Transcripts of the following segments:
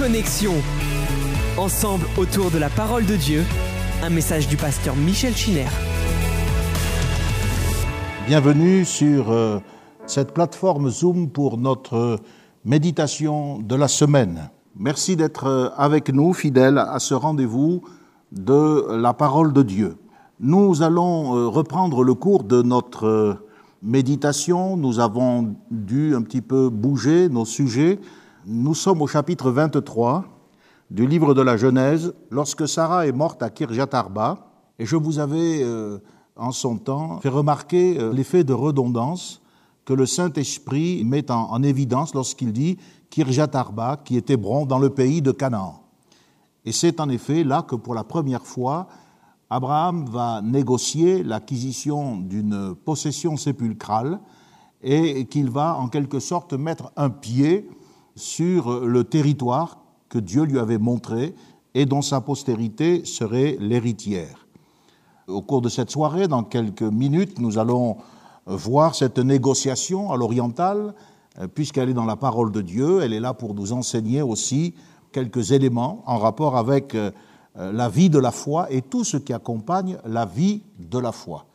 Connexion. Ensemble autour de la parole de Dieu, un message du pasteur Michel Chiner. Bienvenue sur euh, cette plateforme Zoom pour notre méditation de la semaine. Merci d'être euh, avec nous, fidèles à ce rendez-vous de la parole de Dieu. Nous allons euh, reprendre le cours de notre méditation. Nous avons dû un petit peu bouger nos sujets. Nous sommes au chapitre 23 du livre de la Genèse, lorsque Sarah est morte à Kirjat Arba. Et je vous avais, euh, en son temps, fait remarquer euh, l'effet de redondance que le Saint-Esprit met en, en évidence lorsqu'il dit Kirjat Arba, qui est Hébron, dans le pays de Canaan. Et c'est en effet là que pour la première fois, Abraham va négocier l'acquisition d'une possession sépulcrale et qu'il va en quelque sorte mettre un pied sur le territoire que Dieu lui avait montré et dont sa postérité serait l'héritière. Au cours de cette soirée, dans quelques minutes, nous allons voir cette négociation à l'oriental, puisqu'elle est dans la parole de Dieu, elle est là pour nous enseigner aussi quelques éléments en rapport avec euh, la vie de la foi et tout ce qui accompagne la vie de la foi.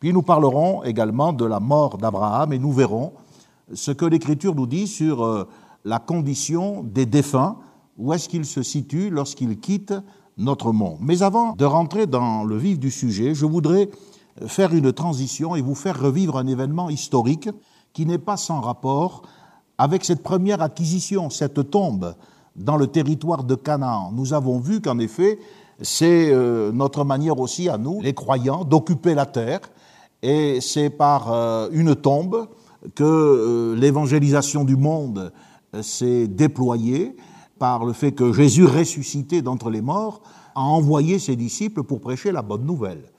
Puis nous parlerons également de la mort d'Abraham et nous verrons ce que l'Écriture nous dit sur euh, la condition des défunts, où est-ce qu'ils se situent lorsqu'ils quittent notre monde. Mais avant de rentrer dans le vif du sujet, je voudrais faire une transition et vous faire revivre un événement historique qui n'est pas sans rapport avec cette première acquisition, cette tombe dans le territoire de Canaan. Nous avons vu qu'en effet, c'est euh, notre manière aussi à nous, les croyants, d'occuper la terre, et c'est par euh, une tombe que euh, l'évangélisation du monde s'est déployée, par le fait que Jésus, ressuscité d'entre les morts, a envoyé ses disciples pour prêcher la bonne nouvelle.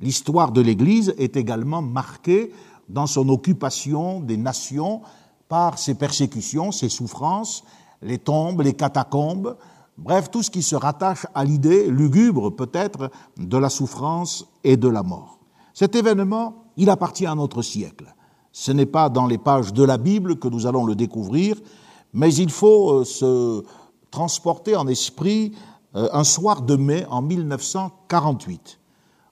L'histoire de l'Église est également marquée dans son occupation des nations par ses persécutions, ses souffrances, les tombes, les catacombes, bref, tout ce qui se rattache à l'idée lugubre peut-être de la souffrance et de la mort. Cet événement, il appartient à notre siècle. Ce n'est pas dans les pages de la Bible que nous allons le découvrir, mais il faut euh, se transporter en esprit euh, un soir de mai en 1948.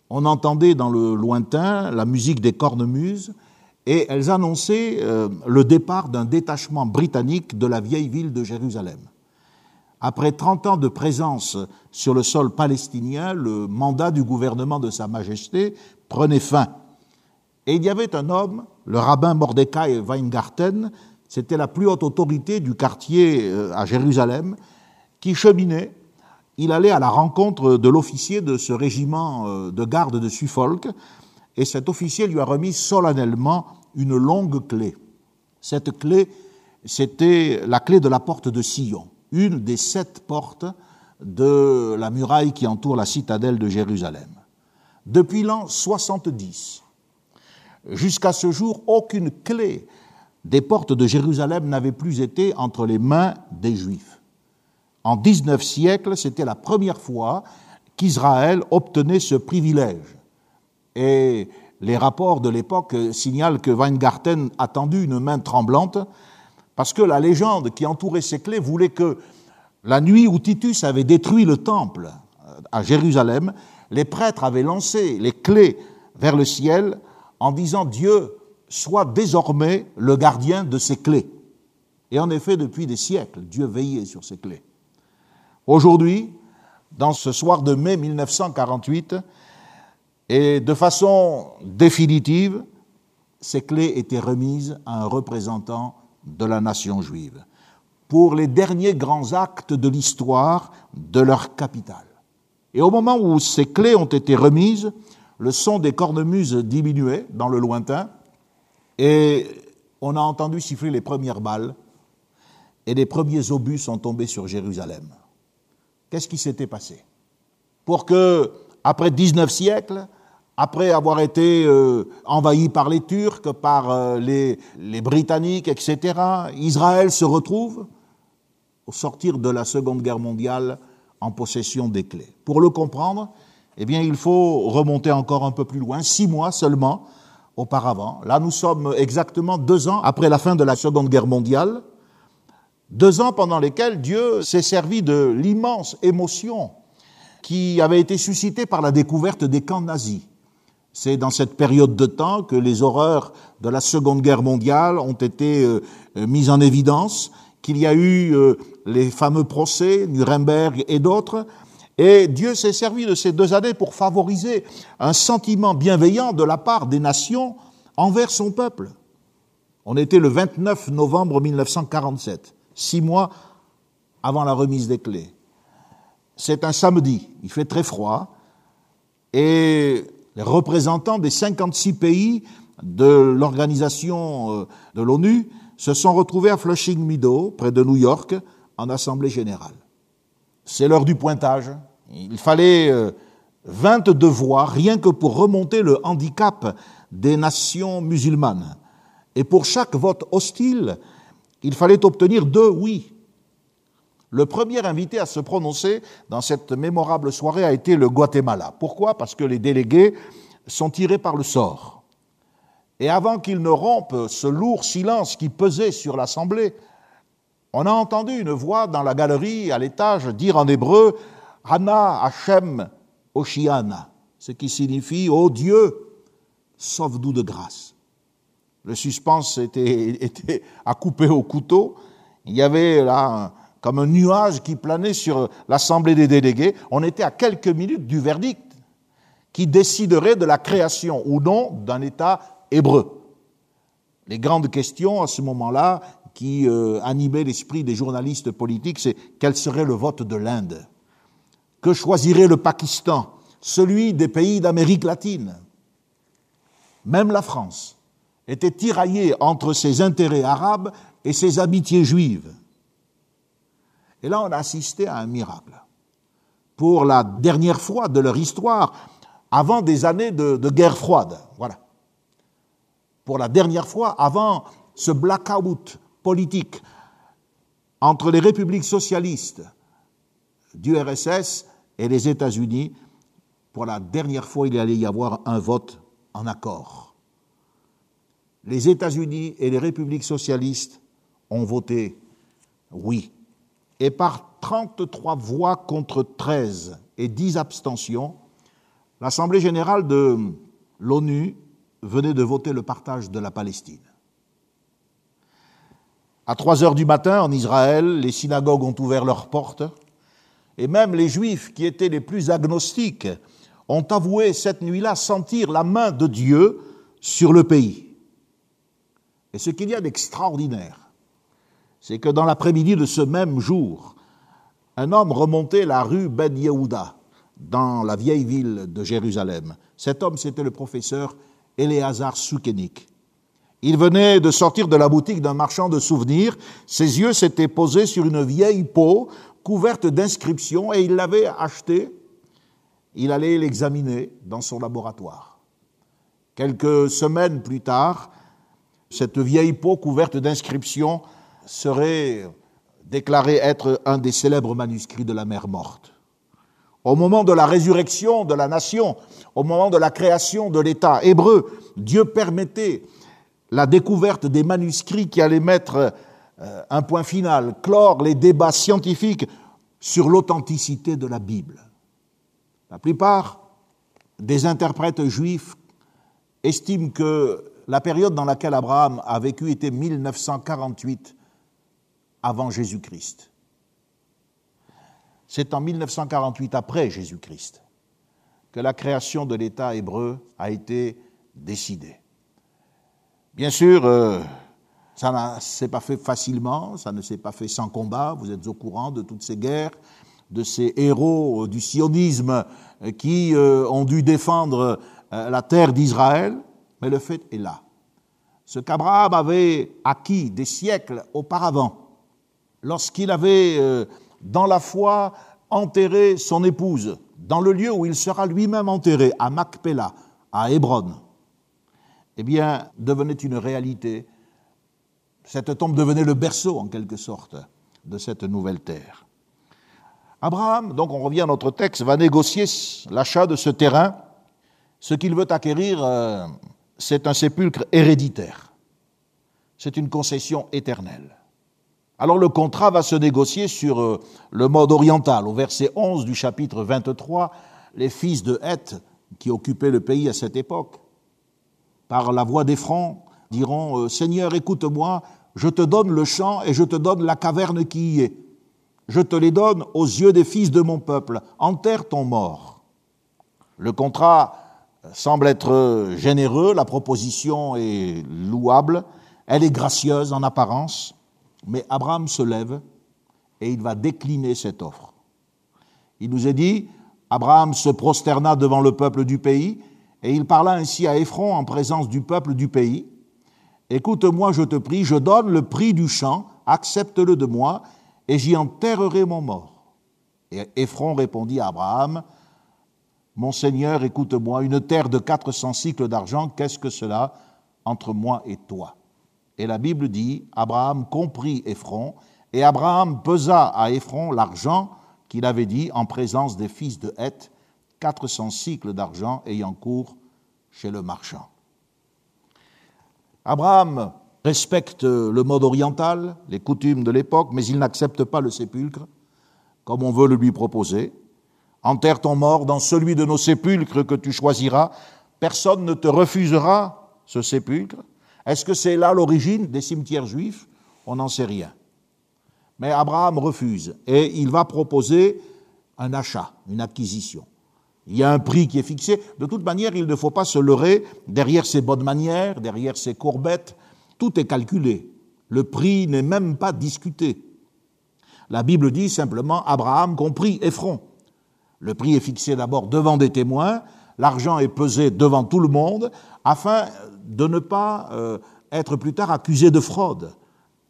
On entendait dans le lointain la musique des cornemuses, et elles annonçaient euh, le départ d'un détachement britannique de la vieille ville de Jérusalem. Après 30 ans de présence sur le sol palestinien, le mandat du gouvernement de Sa Majesté prenait fin. Et il y avait un homme, le rabbin Mordecai Weingarten, c'était la plus haute autorité du quartier euh, à Jérusalem, qui cheminait. Il allait à la rencontre de l'officier de ce régiment euh, de garde de Suffolk, et cet officier lui a remis solennellement une longue clé. Cette clé, c'était la clé de la porte de Sion, une des sept portes de la muraille qui entoure la citadelle de Jérusalem. Depuis l'an 70, jusqu'à ce jour, aucune clé des portes de Jérusalem n'avait plus été entre les mains des Juifs. En 19 siècles, c'était la première fois qu'Israël obtenait ce privilège. Et les rapports de l'époque signalent que Weingarten a tendu une main tremblante parce que la légende qui entourait ces clés voulait que la nuit où Titus avait détruit le temple à Jérusalem, les prêtres avaient lancé les clés vers le ciel en disant Dieu soit désormais le gardien de ces clés. Et en effet, depuis des siècles, Dieu veillait sur ces clés. Aujourd'hui, dans ce soir de mai 1948, et de façon définitive, ces clés étaient remises à un représentant de la nation juive pour les derniers grands actes de l'histoire de leur capitale. Et au moment où ces clés ont été remises, le son des cornemuses diminuait dans le lointain et on a entendu siffler les premières balles et les premiers obus sont tombés sur Jérusalem. Qu'est-ce qui s'était passé? Pour que, après 19 siècles, après avoir été euh, envahi par les Turcs, par euh, les, Britanniques, etc., Israël se retrouve, au sortir de la Seconde Guerre mondiale, en possession des clés. Pour le comprendre, eh il faut remonter encore un peu plus loin, six mois seulement auparavant. Là, nous sommes exactement deux ans après la fin de la Seconde Guerre mondiale. Deux ans pendant lesquels Dieu s'est servi de l'immense émotion qui avait été suscitée par la découverte des camps nazis. C'est dans cette période de temps que les horreurs de la Seconde Guerre mondiale ont été euh, mises en évidence, qu'il y a eu euh, les fameux procès, Nuremberg et d'autres, et Dieu s'est servi de ces deux années pour favoriser un sentiment bienveillant de la part des nations envers son peuple. On était le 29 novembre 1947, six mois avant la remise des clés. C'est un samedi, il fait très froid, et les représentants des 56 pays de l'organisation euh, de l'ONU se sont retrouvés à Flushing Meadow, près de New York, en assemblée générale. C'est l'heure du pointage. Il fallait 22 euh, voix rien que pour remonter le handicap des nations musulmanes. Et pour chaque vote hostile, il fallait obtenir deux oui. Le premier invité à se prononcer dans cette mémorable soirée a été le Guatemala. Pourquoi? Parce que les délégués sont tirés par le sort. Et avant qu'ils ne rompent ce lourd silence qui pesait sur l'Assemblée, on a entendu une voix dans la galerie à l'étage dire en hébreu Hana Hashem Oshiana, ce qui signifie Ô Dieu, sauve-nous de grâce. Le suspense était, était, à couper au couteau. Il y avait là comme un nuage qui planait sur l'Assemblée des délégués. On était à quelques minutes du verdict qui déciderait de la création ou non d'un État hébreu. Les grandes questions à ce moment-là qui euh, animaient l'esprit des journalistes politiques, c'est quel serait le vote de l'Inde? Que choisirait le Pakistan Celui des pays d'Amérique latine Même la France était tiraillée entre ses intérêts arabes et ses amitiés juives. Et là, on a assisté à un miracle. Pour la dernière fois de leur histoire, avant des années de, guerre froide, voilà. Pour la dernière fois, avant ce blackout politique entre les républiques socialistes du RSS et les États-Unis, pour la dernière fois, il allait y avoir un vote en accord. Les États-Unis et les républiques socialistes ont voté oui et par 33 voix contre 13 et 10 abstentions, l'Assemblée générale de l'ONU venait de voter le partage de la Palestine. À 3 heures du matin, en Israël, les synagogues ont ouvert leurs portes, et même les juifs qui étaient les plus agnostiques ont avoué cette nuit-là sentir la main de Dieu sur le pays. Et ce qu'il y a d'extraordinaire, c'est que dans l'après-midi de ce même jour, un homme remontait la rue Ben Yehuda, dans la vieille ville de Jérusalem. Cet homme, c'était le professeur Éléazar Soukenik. Il venait de sortir de la boutique d'un marchand de souvenirs. Ses yeux s'étaient posés sur une vieille peau couverte d'inscriptions et il l'avait achetée. Il allait l'examiner dans son laboratoire. Quelques semaines plus tard, cette vieille peau couverte d'inscriptions serait déclaré être un des célèbres manuscrits de la mer morte. Au moment de la résurrection de la nation, au moment de la création de l'État hébreu, Dieu permettait la découverte des manuscrits qui allaient mettre un point final, clore les débats scientifiques sur l'authenticité de la Bible. La plupart des interprètes juifs estiment que la période dans laquelle Abraham a vécu était 1948 avant Jésus-Christ. C'est en 1948 après Jésus-Christ que la création de l'État hébreu a été décidée. Bien sûr, euh, ça ne s'est pas fait facilement, ça ne s'est pas fait sans combat, vous êtes au courant de toutes ces guerres, de ces héros du sionisme qui euh, ont dû défendre euh, la terre d'Israël, mais le fait est là. Ce qu'Abraham avait acquis des siècles auparavant, lorsqu'il avait, euh, dans la foi, enterré son épouse dans le lieu où il sera lui-même enterré, à Macpéla, à Hébron, eh bien, devenait une réalité. Cette tombe devenait le berceau, en quelque sorte, de cette nouvelle terre. Abraham, donc on revient à notre texte, va négocier l'achat de ce terrain. Ce qu'il veut acquérir, euh, c'est un sépulcre héréditaire. C'est une concession éternelle. Alors le contrat va se négocier sur euh, le mode oriental. Au verset 11 du chapitre 23, les fils de Heth, qui occupaient le pays à cette époque, par la voix d'Ephron, diront euh, Seigneur, écoute-moi, je te donne le champ et je te donne la caverne qui y est. Je te les donne aux yeux des fils de mon peuple. Enterre ton mort. Le contrat semble être généreux, la proposition est louable, elle est gracieuse en apparence, mais Abraham se lève et il va décliner cette offre. Il nous est dit, Abraham se prosterna devant le peuple du pays et il parla ainsi à Ephron en présence du peuple du pays. Écoute-moi, je te prie, je donne le prix du champ, accepte-le de moi, et j'y enterrerai mon mort. Et Ephron répondit à Abraham, Mon Seigneur, écoute-moi, une terre de 400 cycles d'argent, qu'est-ce que cela entre moi et toi? Et la Bible dit, Abraham comprit Ephron, et Abraham pesa à Ephron l'argent qu'il avait dit en présence des fils de Heth, 400 cycles d'argent ayant cours chez le marchand. Abraham respecte le mode oriental, les coutumes de l'époque, mais il n'accepte pas le sépulcre, comme on veut le lui proposer. Enterre ton mort dans celui de nos sépulcres que tu choisiras. Personne ne te refusera ce sépulcre. Est-ce que c'est là l'origine des cimetières juifs? On n'en sait rien. Mais Abraham refuse et il va proposer un achat, une acquisition. Il y a un prix qui est fixé. De toute manière, il ne faut pas se leurrer derrière ses bonnes manières, derrière ses courbettes. Tout est calculé. Le prix n'est même pas discuté. La Bible dit simplement Abraham comprit Ephron. Le prix est fixé d'abord devant des témoins, l'argent est pesé devant tout le monde, afin de ne pas euh, être plus tard accusé de fraude.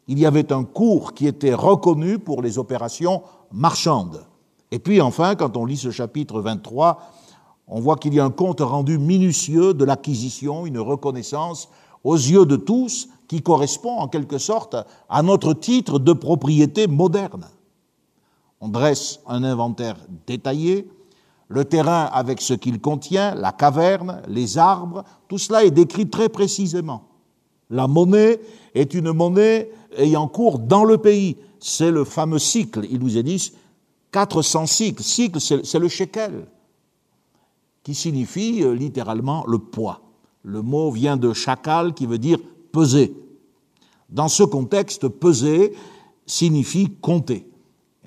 Il y avait un cours qui était reconnu pour les opérations marchandes. Et puis enfin, quand on lit ce chapitre 23, on voit qu'il y a un compte rendu minutieux de l'acquisition, une reconnaissance aux yeux de tous qui correspond en quelque sorte à notre titre de propriété moderne. On dresse un inventaire détaillé, le terrain avec ce qu'il contient, la caverne, les arbres, tout cela est décrit très précisément. La monnaie est une monnaie ayant cours dans le pays. C'est le fameux cycle, il nous est dit, 400 cycles. Cycle, c'est le shekel, qui signifie euh, littéralement le poids. Le mot vient de chacal, qui veut dire peser. Dans ce contexte, peser signifie compter.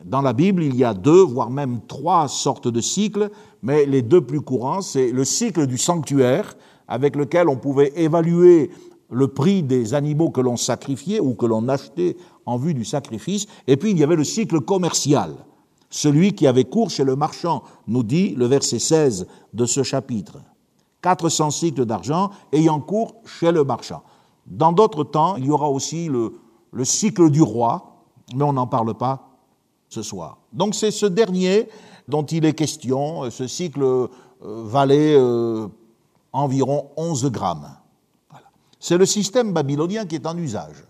Dans la Bible, il y a deux, voire même trois sortes de cycles, mais les deux plus courants, c'est le cycle du sanctuaire, avec lequel on pouvait évaluer le prix des animaux que l'on sacrifiait ou que l'on achetait en vue du sacrifice, et puis il y avait le cycle commercial, celui qui avait cours chez le marchand, nous dit le verset 16 de ce chapitre. 400 cycles d'argent ayant cours chez le marchand. Dans d'autres temps, il y aura aussi le, le cycle du roi, mais on n'en parle pas ce soir. Donc c'est ce dernier dont il est question. Ce cycle euh, valait euh, environ 11 grammes. C'est le système babylonien qui est en usage.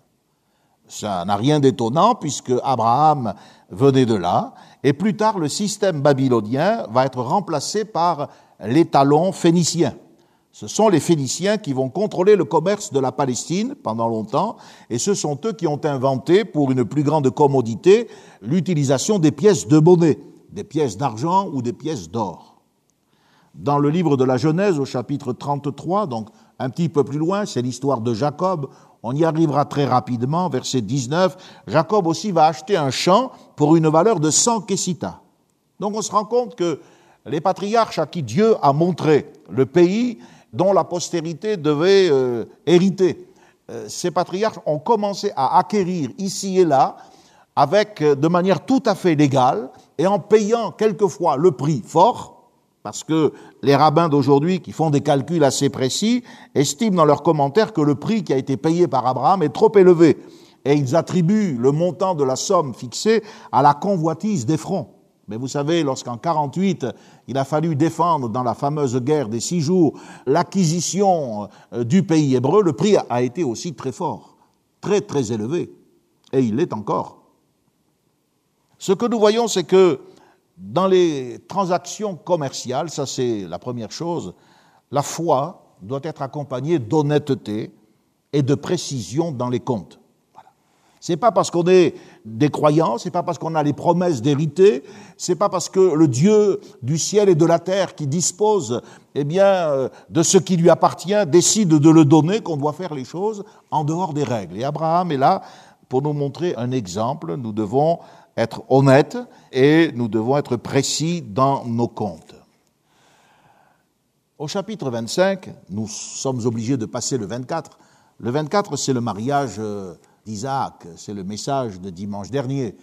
Ça n'a rien d'étonnant puisque Abraham venait de là et plus tard, le système babylonien va être remplacé par l'étalon phénicien. Ce sont les Phéniciens qui vont contrôler le commerce de la Palestine pendant longtemps, et ce sont eux qui ont inventé, pour une plus grande commodité, l'utilisation des pièces de monnaie, des pièces d'argent ou des pièces d'or. Dans le livre de la Genèse, au chapitre 33, donc un petit peu plus loin, c'est l'histoire de Jacob, on y arrivera très rapidement, verset 19. Jacob aussi va acheter un champ pour une valeur de 100 kessitas. Donc on se rend compte que les patriarches à qui Dieu a montré le pays dont la postérité devait euh, hériter, euh, ces patriarches ont commencé à acquérir ici et là avec euh, de manière tout à fait légale et en payant quelquefois le prix fort parce que les rabbins d'aujourd'hui, qui font des calculs assez précis, estiment dans leurs commentaires que le prix qui a été payé par Abraham est trop élevé. Et ils attribuent le montant de la somme fixée à la convoitise d'Ephron. Mais vous savez, lorsqu'en 48, il a fallu défendre dans la fameuse guerre des six jours l'acquisition euh, du pays hébreu, le prix a été aussi très fort, très très élevé. Et il l'est encore. Ce que nous voyons, c'est que dans les transactions commerciales, ça c'est la première chose, la foi doit être accompagnée d'honnêteté et de précision dans les comptes. C'est pas parce qu'on est des croyants, c'est pas parce qu'on a les promesses d'hériter, c'est pas parce que le Dieu du ciel et de la terre qui dispose, eh bien, euh, de ce qui lui appartient, décide de le donner qu'on doit faire les choses en dehors des règles. Et Abraham est là pour nous montrer un exemple. Nous devons être honnêtes et nous devons être précis dans nos comptes. Au chapitre 25, nous sommes obligés de passer le 24. Le 24, c'est le mariage euh, d'Isaac, c'est le message de dimanche dernier.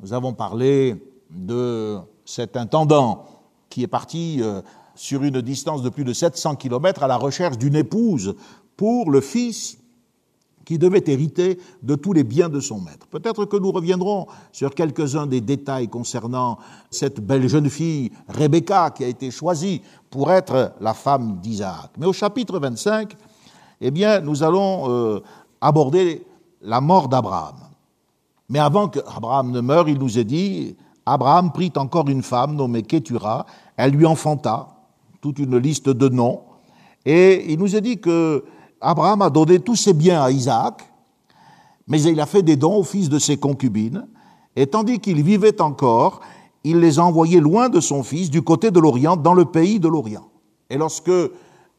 Nous avons parlé de cet intendant qui est parti euh, sur une distance de plus de 700 kilomètres à la recherche d'une épouse pour le fils qui devait hériter de tous les biens de son maître. Peut-être que nous reviendrons sur quelques-uns des détails concernant cette belle jeune fille, Rebecca, qui a été choisie pour être la femme d'Isaac. Mais au chapitre 25, eh bien, nous allons euh, aborder la mort d'Abraham. Mais avant qu'Abraham ne meure, il nous est dit, Abraham prit encore une femme nommée Ketura, elle lui enfanta, toute une liste de noms, et il nous est dit que Abraham a donné tous ses biens à Isaac, mais il a fait des dons au fils de ses concubines, et tandis qu'il vivait encore, il les a envoyés loin de son fils, du côté de l'Orient, dans le pays de l'Orient. Et lorsque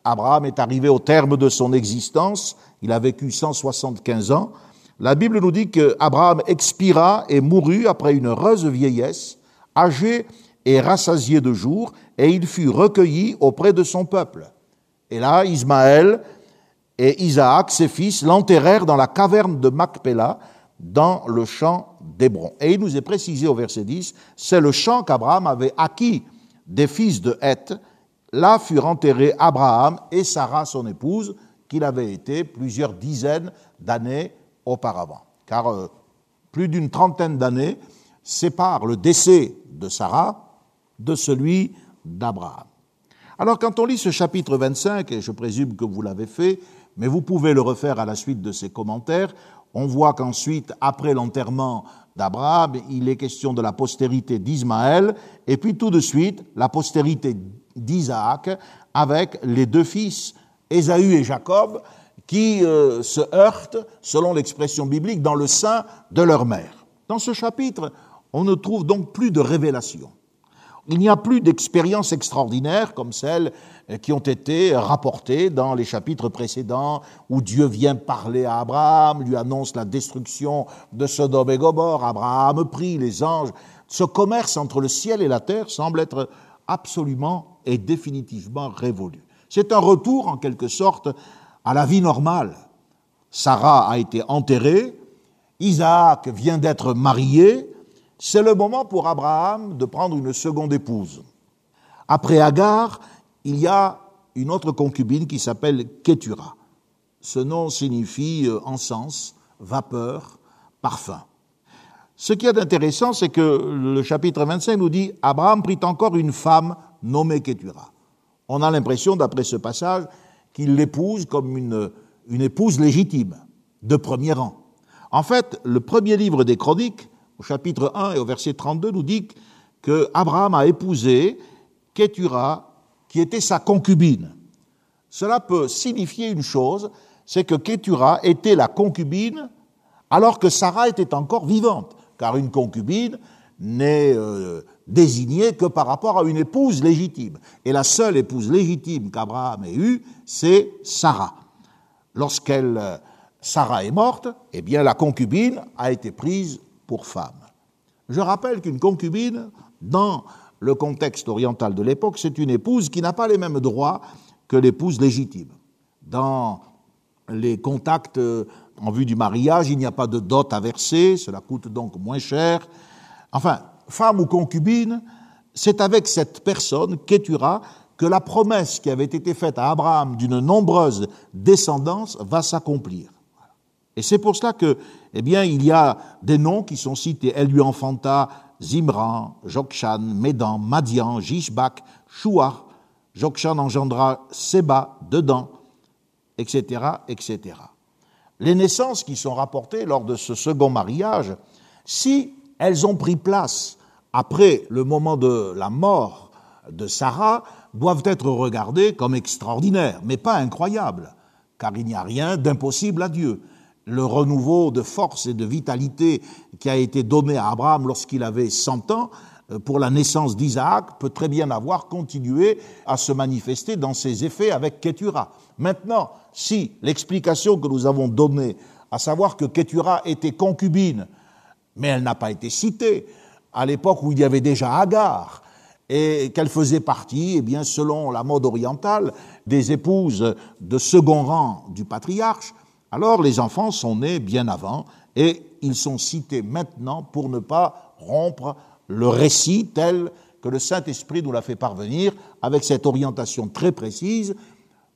Abraham est arrivé au terme de son existence, il a vécu 175 ans, la Bible nous dit qu'Abraham expira et mourut après une heureuse vieillesse, âgé et rassasié de jours, et il fut recueilli auprès de son peuple. Et là, Ismaël et Isaac, ses fils, l'enterrèrent dans la caverne de Macpéla, dans le champ d'Hébron. Et il nous est précisé au verset 10, c'est le champ qu'Abraham avait acquis des fils de Heth. Là furent enterrés Abraham et Sarah, son épouse, qu'il avait été plusieurs dizaines d'années auparavant. Car euh, plus d'une trentaine d'années séparent le décès de Sarah de celui d'Abraham. Alors quand on lit ce chapitre 25, et je présume que vous l'avez fait, mais vous pouvez le refaire à la suite de ces commentaires. On voit qu'ensuite, après l'enterrement d'Abraham, il est question de la postérité d'Ismaël, et puis tout de suite, la postérité d'Isaac, avec les deux fils, Ésaü et Jacob, qui euh, se heurtent, selon l'expression biblique, dans le sein de leur mère. Dans ce chapitre, on ne trouve donc plus de révélation. Il n'y a plus d'expériences extraordinaires comme celles euh, qui ont été rapportées dans les chapitres précédents où Dieu vient parler à Abraham, lui annonce la destruction de Sodome et Gomorre, Abraham prie les anges. Ce commerce entre le ciel et la terre semble être absolument et définitivement révolu. C'est un retour en quelque sorte à la vie normale. Sarah a été enterrée, Isaac vient d'être marié, c'est le moment pour Abraham de prendre une seconde épouse. Après Agar, il y a une autre concubine qui s'appelle Ketura. Ce nom signifie euh, encens, vapeur, parfum. Ce qui est intéressant, c'est que le chapitre 25 nous dit Abraham prit encore une femme nommée Ketura. On a l'impression, d'après ce passage, qu'il l'épouse comme une, une épouse légitime, de premier rang. En fait, le premier livre des Chroniques au chapitre 1 et au verset 32, nous dit que Abraham a épousé Ketura, qui était sa concubine. Cela peut signifier une chose, c'est que Ketura était la concubine alors que Sarah était encore vivante, car une concubine n'est euh, désignée que par rapport à une épouse légitime. Et la seule épouse légitime qu'Abraham ait eue, c'est Sarah. Lorsqu'elle, euh, Sarah est morte, eh bien la concubine a été prise Je rappelle qu'une concubine, dans le contexte oriental de l'époque, c'est une épouse qui n'a pas les mêmes droits que l'épouse légitime. Dans les contacts euh, en vue du mariage, il n'y a pas de dot à verser, cela coûte donc moins cher. Enfin, femme ou concubine, c'est avec cette personne, Ketura, que la promesse qui avait été faite à Abraham d'une nombreuse descendance va s'accomplir. Et c'est pour cela que, eh bien, il y a des noms qui sont cités. Elle lui enfanta Zimran, Jokshan, Médan, Madian, Jishbak, Chouar. Jokshan engendra Seba, dedans, etc., etc. Les naissances qui sont rapportées lors de ce second mariage, si elles ont pris place après le moment de la mort de Sarah, doivent être regardées comme extraordinaires, mais pas incroyables, car il n'y a rien d'impossible à Dieu. Le renouveau de force et de vitalité qui a été donné à Abraham lorsqu'il avait 100 ans euh, pour la naissance d'Isaac peut très bien avoir continué à se manifester dans ses effets avec Ketura. Maintenant, si l'explication que nous avons donnée, à savoir que Ketura était concubine, mais elle n'a pas été citée, à l'époque où il y avait déjà Agar, et qu'elle faisait partie, eh bien, selon la mode orientale, des épouses de second rang du patriarche, alors les enfants sont nés bien avant et ils sont cités maintenant pour ne pas rompre le récit tel que le Saint-Esprit nous l'a fait parvenir avec cette orientation très précise.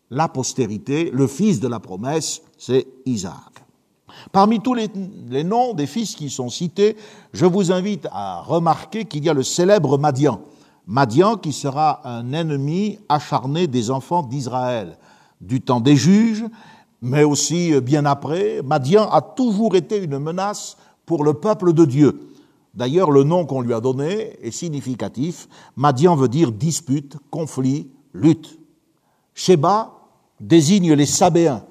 La postérité, le fils de la promesse, c'est Isaac. Parmi tous les, noms des fils qui sont cités, je vous invite à remarquer qu'il y a le célèbre Madian. Madian qui sera un ennemi acharné des enfants d'Israël du temps des juges, mais aussi bien après. Madian a toujours été une menace pour le peuple de Dieu. D'ailleurs, le nom qu'on lui a donné est significatif. Madian veut dire dispute, conflit, lutte. Sheba désigne les Sabéens.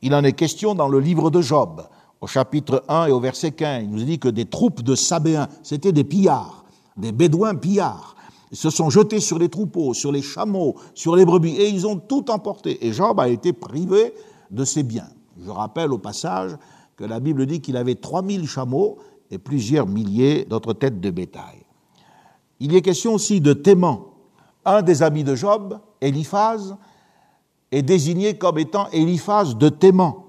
Il en est question dans le livre de Job, au chapitre 1 et au verset 15. Il nous dit que des troupes de Sabéens, c'était des pillards, des Bédouins pillards, se sont jetés sur les troupeaux, sur les chameaux, sur les brebis, et ils ont tout emporté. Et Job a été privé de ses biens. Je rappelle au passage que la Bible dit qu'il avait 3000 chameaux et plusieurs milliers d'autres têtes de bétail. Il y est question aussi de Théman. Un des amis de Job, Eliphaz, est désigné comme étant Eliphaz de Théman.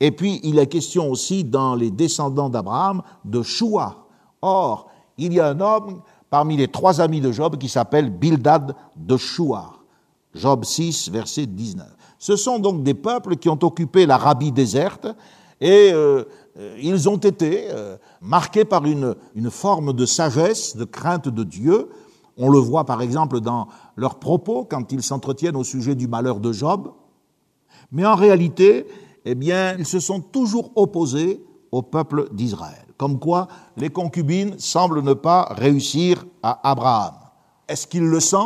Et puis il est question aussi dans les descendants d'Abraham de Shua. Or, il y a un homme parmi les trois amis de Job qui s'appelle Bildad de Shua. Job 6, verset 19. Ce sont donc des peuples qui ont occupé l'Arabie déserte et euh, euh, ils ont été euh, marqués par une, forme de sagesse, de crainte de Dieu. On le voit par exemple dans leurs propos quand ils s'entretiennent au sujet du malheur de Job. Mais en réalité, eh bien, ils se sont toujours opposés au peuple d'Israël. Comme quoi, les concubines semblent ne pas réussir à Abraham. Est-ce qu'il le sent?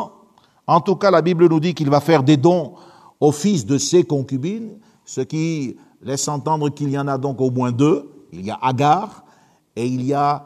En tout cas, la Bible nous dit qu'il va faire des dons au fils de ses concubines, ce qui laisse entendre qu'il y en a donc au moins deux. Il y a Agar et il y a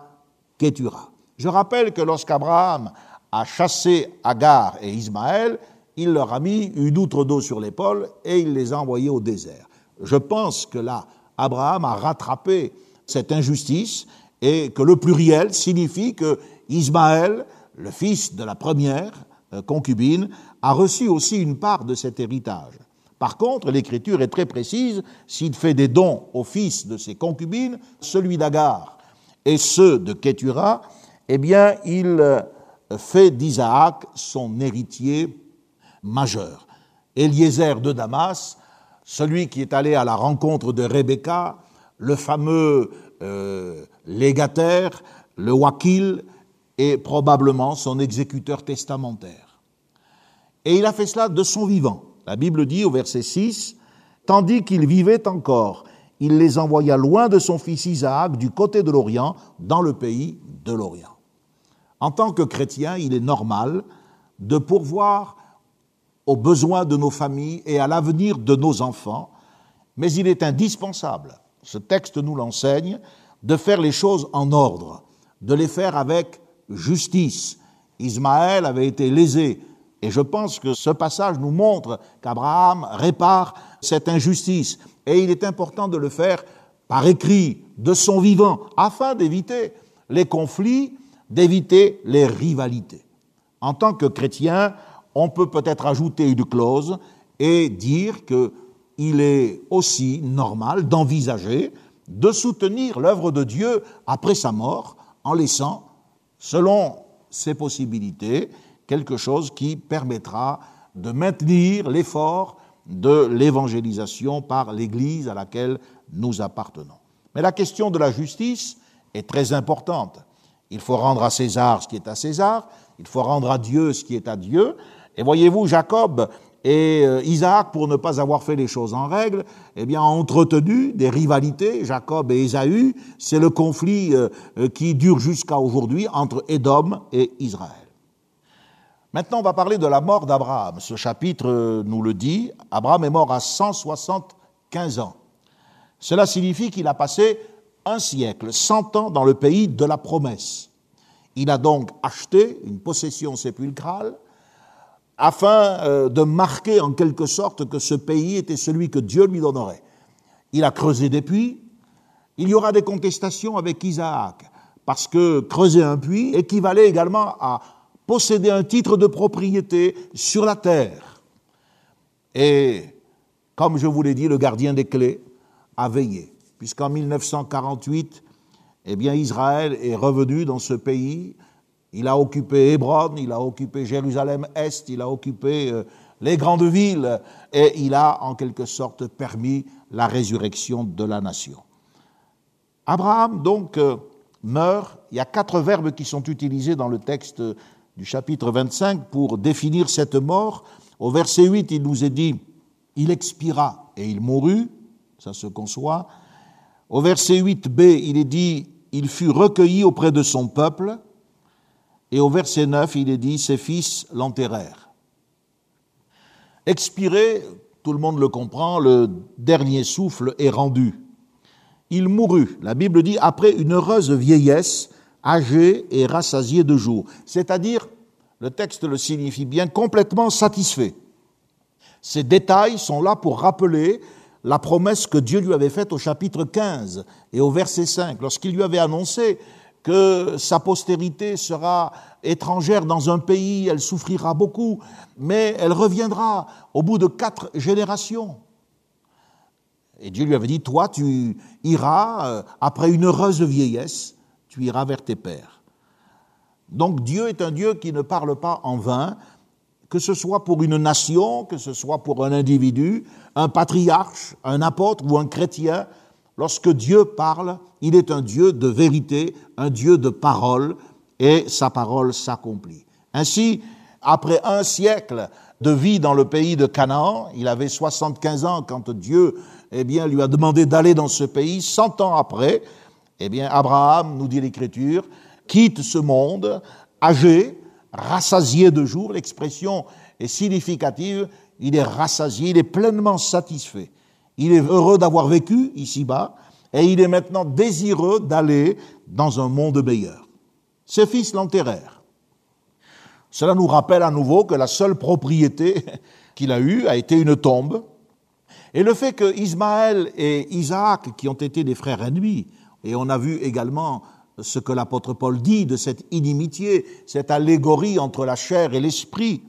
Ketura. Je rappelle que lorsqu'Abraham a chassé Agar et Ismaël, il leur a mis une outre d'eau sur l'épaule et il les a envoyés au désert. Je pense que là, Abraham a rattrapé cette injustice et que le pluriel signifie que Ismaël, le fils de la première euh, concubine, a reçu aussi une part de cet héritage. Par contre, l'Écriture est très précise, s'il fait des dons au fils de ses concubines, celui d'Agar et ceux de Ketura, eh bien, il euh, fait d'Isaac son héritier majeur. Eliezer de Damas, celui qui est allé à la rencontre de Rebecca, le fameux euh, légataire, le wakil, est probablement son exécuteur testamentaire. Et il a fait cela de son vivant. La Bible dit au verset 6, Tandis qu'il vivait encore, il les envoya loin de son fils Isaac, du côté de l'Orient, dans le pays de l'Orient. En tant que chrétien, il est normal de pourvoir aux besoins de nos familles et à l'avenir de nos enfants, mais il est indispensable, ce texte nous l'enseigne, de faire les choses en ordre, de les faire avec justice. Ismaël avait été lésé et je pense que ce passage nous montre qu'Abraham répare cette injustice. Et il est important de le faire par écrit, de son vivant, afin d'éviter les conflits, d'éviter les rivalités. En tant que chrétien, on peut peut-être ajouter une clause et dire qu'il est aussi normal d'envisager de soutenir l'œuvre de Dieu après sa mort en laissant, selon ses possibilités, quelque chose qui permettra de maintenir l'effort de l'évangélisation par l'Église à laquelle nous appartenons. Mais la question de la justice est très importante. Il faut rendre à César ce qui est à César, il faut rendre à Dieu ce qui est à Dieu. Et voyez-vous, Jacob et euh, Isaac, pour ne pas avoir fait les choses en règle, eh bien, ont entretenu des rivalités. Jacob et Ésaü, c'est le conflit euh, euh, qui dure jusqu'à aujourd'hui entre Édom et Israël. Maintenant, on va parler de la mort d'Abraham. Ce chapitre nous le dit. Abraham est mort à 175 ans. Cela signifie qu'il a passé un siècle, cent ans dans le pays de la promesse. Il a donc acheté une possession sépulcrale afin euh, de marquer en quelque sorte que ce pays était celui que Dieu lui donnerait. Il a creusé des puits. Il y aura des contestations avec Isaac, parce que creuser un puits équivalait également à posséder un titre de propriété sur la terre. Et, comme je vous l'ai dit, le gardien des clés a veillé, puisqu'en 1948, eh bien, Israël est revenu dans ce pays. Il a occupé Hébron, il a occupé Jérusalem-Est, il a occupé euh, les grandes villes, et il a en quelque sorte permis la résurrection de la nation. Abraham, donc, euh, meurt. Il y a quatre verbes qui sont utilisés dans le texte du chapitre 25 pour définir cette mort. Au verset 8, il nous est dit, il expira et il mourut, ça se conçoit. Au verset 8b, il est dit, il fut recueilli auprès de son peuple. Et au verset 9, il est dit, ses fils l'enterrèrent. Expiré, tout le monde le comprend, le dernier souffle est rendu. Il mourut, la Bible dit, après une heureuse vieillesse, âgé et rassasié de jours. C'est-à-dire, le texte le signifie bien, complètement satisfait. Ces détails sont là pour rappeler la promesse que Dieu lui avait faite au chapitre 15 et au verset 5, lorsqu'il lui avait annoncé que sa postérité sera étrangère dans un pays, elle souffrira beaucoup, mais elle reviendra au bout de quatre générations. Et Dieu lui avait dit, toi, tu iras, euh, après une heureuse vieillesse, tu iras vers tes pères. Donc Dieu est un Dieu qui ne parle pas en vain, que ce soit pour une nation, que ce soit pour un individu, un patriarche, un apôtre ou un chrétien. Lorsque Dieu parle, il est un Dieu de vérité, un Dieu de parole, et sa parole s'accomplit. Ainsi, après un siècle de vie dans le pays de Canaan, il avait 75 ans quand Dieu eh bien, lui a demandé d'aller dans ce pays, 100 ans après, eh bien, Abraham, nous dit l'Écriture, quitte ce monde, âgé, rassasié de jour. L'expression est significative. Il est rassasié, il est pleinement satisfait. Il est heureux d'avoir vécu ici-bas et il est maintenant désireux d'aller dans un monde meilleur. Ses fils l'enterrèrent. Cela nous rappelle à nouveau que la seule propriété qu'il a eue a été une tombe. Et le fait que Ismaël et Isaac, qui ont été des frères ennemis, et on a vu également ce que l'apôtre Paul dit de cette inimitié, cette allégorie entre la chair et l'esprit.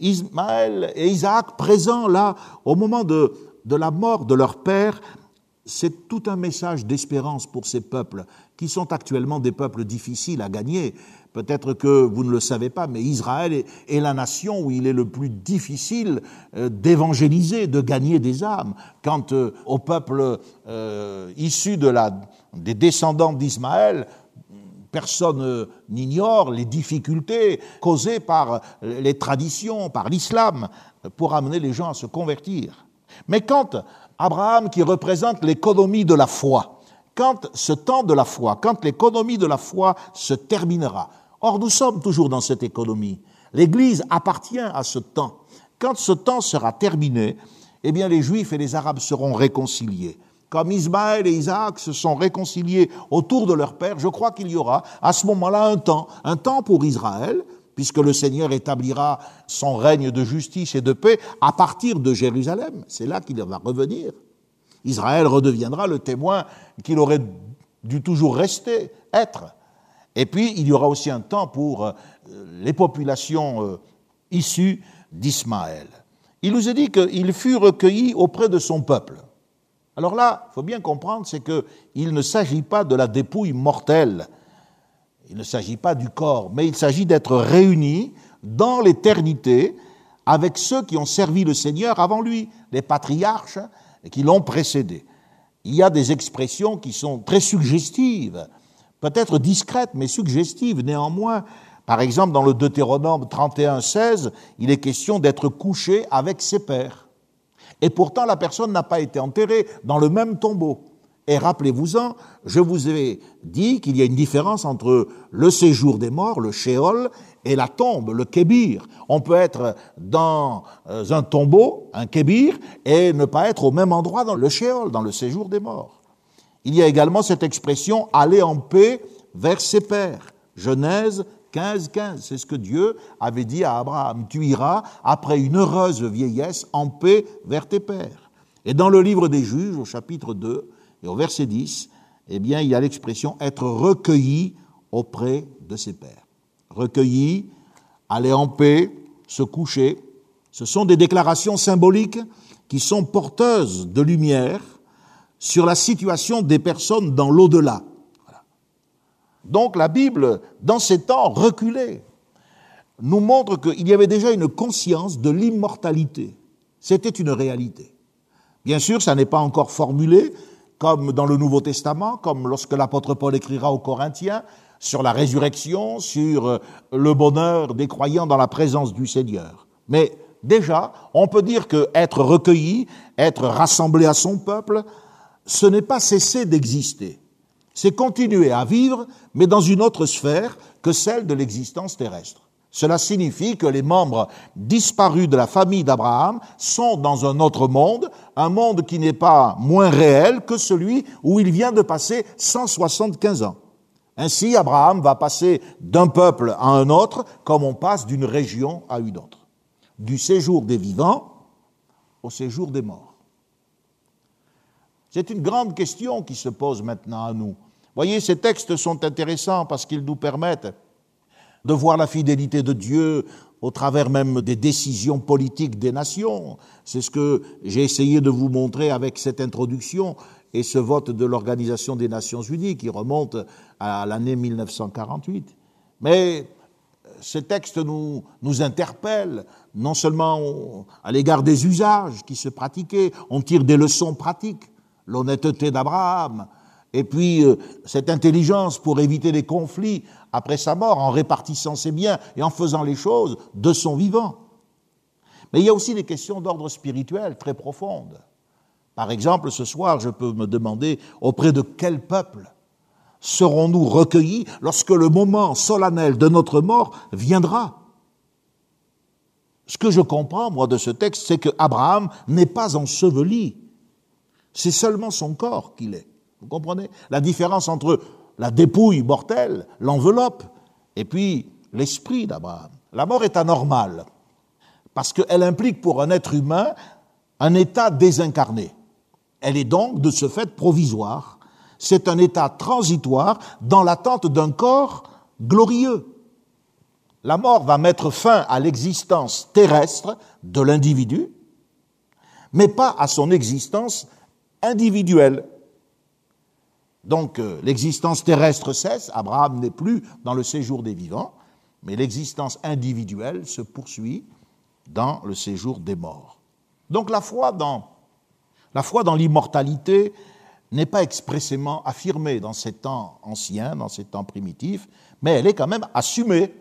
Ismaël et Isaac présents là au moment de, de la mort de leur père, c'est tout un message d'espérance pour ces peuples qui sont actuellement des peuples difficiles à gagner. Peut-être que vous ne le savez pas, mais Israël est, la nation où il est le plus difficile euh, d'évangéliser, de gagner des âmes. Quant euh, au peuple euh, issu de la, des descendants d'Ismaël, personne n'ignore les difficultés causées par les traditions, par l'islam, pour amener les gens à se convertir. Mais quand Abraham, qui représente l'économie de la foi, quand ce temps de la foi, quand l'économie de la foi se terminera, Or, nous sommes toujours dans cette économie. L'Église appartient à ce temps. Quand ce temps sera terminé, eh bien, les Juifs et les Arabes seront réconciliés. Comme Ismaël et Isaac se sont réconciliés autour de leur père, je crois qu'il y aura à ce moment-là un temps, un temps pour Israël, puisque le Seigneur établira son règne de justice et de paix à partir de Jérusalem. C'est là qu'il va revenir. Israël redeviendra le témoin qu'il aurait dû toujours rester, être. Et puis, il y aura aussi un temps pour euh, les populations euh, issues d'Ismaël. Il nous a dit qu'il fut recueilli auprès de son peuple. Alors là, il faut bien comprendre, c'est qu'il ne s'agit pas de la dépouille mortelle, il ne s'agit pas du corps, mais il s'agit d'être réunis dans l'éternité avec ceux qui ont servi le Seigneur avant lui, les patriarches qui l'ont précédé. Il y a des expressions qui sont très suggestives peut-être discrète mais suggestive néanmoins. Par exemple, dans le Deutéronome 31, 16, il est question d'être couché avec ses pères. Et pourtant, la personne n'a pas été enterrée dans le même tombeau. Et rappelez-vous-en, je vous ai dit qu'il y a une différence entre le séjour des morts, le Sheol, et la tombe, le Kébir. On peut être dans euh, un tombeau, un Kébir, et ne pas être au même endroit dans le Sheol, dans le séjour des morts. Il y a également cette expression aller en paix vers ses pères. Genèse 15, 15. C'est ce que Dieu avait dit à Abraham. Tu iras après une heureuse vieillesse en paix vers tes pères. Et dans le livre des juges, au chapitre 2 et au verset 10, eh bien, il y a l'expression être recueilli auprès de ses pères. Recueilli, aller en paix, se coucher. Ce sont des déclarations symboliques qui sont porteuses de lumière sur la situation des personnes dans l'au-delà. Donc la Bible, dans ces temps reculés, nous montre qu'il y avait déjà une conscience de l'immortalité. C'était une réalité. Bien sûr, ça n'est pas encore formulé comme dans le Nouveau Testament, comme lorsque l'apôtre Paul écrira aux Corinthiens sur la résurrection, sur le bonheur des croyants dans la présence du Seigneur. Mais déjà, on peut dire que être recueilli, être rassemblé à son peuple, ce n'est pas cesser d'exister, c'est continuer à vivre, mais dans une autre sphère que celle de l'existence terrestre. Cela signifie que les membres disparus de la famille d'Abraham sont dans un autre monde, un monde qui n'est pas moins réel que celui où il vient de passer 175 ans. Ainsi, Abraham va passer d'un peuple à un autre comme on passe d'une région à une autre, du séjour des vivants au séjour des morts. C'est une grande question qui se pose maintenant à nous. Voyez, ces textes sont intéressants parce qu'ils nous permettent de voir la fidélité de Dieu au travers même des décisions politiques des nations. C'est ce que j'ai essayé de vous montrer avec cette introduction et ce vote de l'Organisation des Nations Unies qui remonte à l'année 1948. Mais ces textes nous, nous interpellent, non seulement à l'égard des usages qui se pratiquaient, on tire des leçons pratiques l'honnêteté d'Abraham, et puis euh, cette intelligence pour éviter les conflits après sa mort en répartissant ses biens et en faisant les choses de son vivant. Mais il y a aussi des questions d'ordre spirituel très profondes. Par exemple, ce soir, je peux me demander auprès de quel peuple serons-nous recueillis lorsque le moment solennel de notre mort viendra? Ce que je comprends, moi, de ce texte, c'est que Abraham n'est pas enseveli c'est seulement son corps qu'il est. Vous comprenez? La différence entre la dépouille mortelle, l'enveloppe, et puis l'esprit d'Abraham. La mort est anormale, parce qu'elle implique pour un être humain un état désincarné. Elle est donc, de ce fait, provisoire. C'est un état transitoire dans l'attente d'un corps glorieux. La mort va mettre fin à l'existence terrestre de l'individu, mais pas à son existence individuelle. Donc euh, l'existence terrestre cesse, Abraham n'est plus dans le séjour des vivants, mais l'existence individuelle se poursuit dans le séjour des morts. Donc la foi dans la foi dans l'immortalité n'est pas expressément affirmée dans ces temps anciens, dans ces temps primitifs, mais elle est quand même assumée.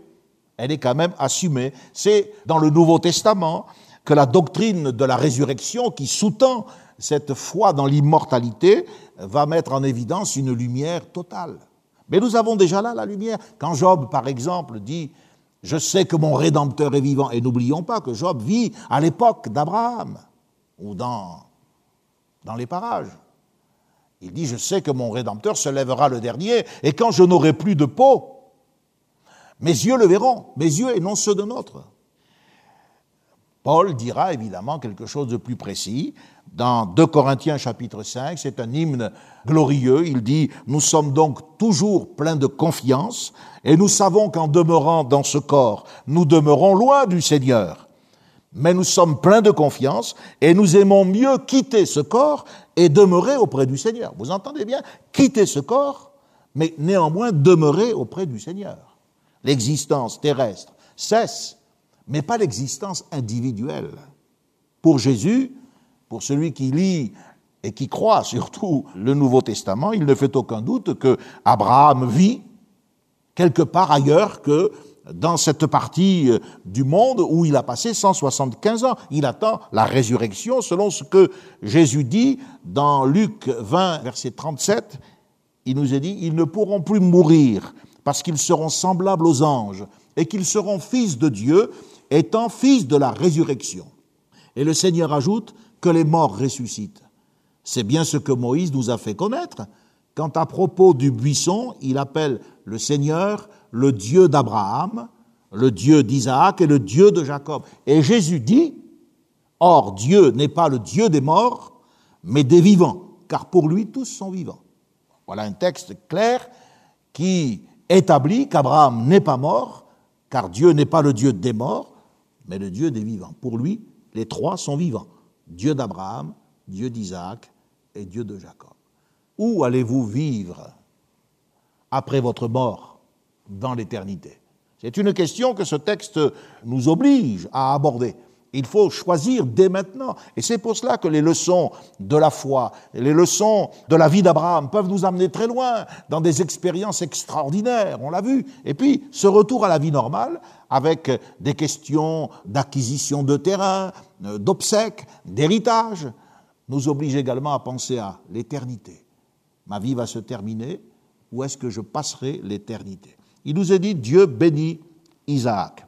Elle est quand même assumée. C'est dans le Nouveau Testament que la doctrine de la résurrection qui sous-tend cette foi dans l'immortalité va mettre en évidence une lumière totale. Mais nous avons déjà là la lumière. Quand Job, par exemple, dit Je sais que mon Rédempteur est vivant, et n'oublions pas que Job vit à l'époque d'Abraham, ou dans, dans les parages. Il dit Je sais que mon Rédempteur se lèvera le dernier, et quand je n'aurai plus de peau, mes yeux le verront, mes yeux et non ceux de notre. Paul dira évidemment quelque chose de plus précis dans 2 Corinthiens chapitre 5, c'est un hymne glorieux, il dit, nous sommes donc toujours pleins de confiance et nous savons qu'en demeurant dans ce corps, nous demeurons loin du Seigneur. Mais nous sommes pleins de confiance et nous aimons mieux quitter ce corps et demeurer auprès du Seigneur. Vous entendez bien? Quitter ce corps, mais néanmoins demeurer auprès du Seigneur. L'existence terrestre cesse mais pas l'existence individuelle. Pour Jésus, pour celui qui lit et qui croit surtout le Nouveau Testament, il ne fait aucun doute que Abraham vit quelque part ailleurs que dans cette partie euh, du monde où il a passé 175 ans. Il attend la résurrection selon ce que Jésus dit dans Luc 20, verset 37. Il nous est dit, ils ne pourront plus mourir parce qu'ils seront semblables aux anges et qu'ils seront fils de Dieu, étant fils de la résurrection. Et le Seigneur ajoute que les morts ressuscitent. C'est bien ce que Moïse nous a fait connaître quand à propos du buisson, il appelle le Seigneur le Dieu d'Abraham, le Dieu d'Isaac et le Dieu de Jacob. Et Jésus dit, Or Dieu n'est pas le Dieu des morts, mais des vivants, car pour lui tous sont vivants. Voilà un texte clair qui établit qu'Abraham n'est pas mort, car Dieu n'est pas le Dieu des morts, mais le Dieu des vivants. Pour lui, les trois sont vivants. Dieu d'Abraham, Dieu d'Isaac et Dieu de Jacob. Où allez-vous vivre après votre mort dans l'éternité? C'est une question que ce texte nous oblige à aborder. Il faut choisir dès maintenant. Et c'est pour cela que les leçons de la foi, les leçons de la vie d'Abraham peuvent nous amener très loin dans des expériences extraordinaires, on l'a vu. Et puis, ce retour à la vie normale, avec des questions d'acquisition de terrain, d'obsèques, d'héritage, nous oblige également à penser à l'éternité. Ma vie va se terminer, où est-ce que je passerai l'éternité? Il nous est dit, Dieu bénit Isaac.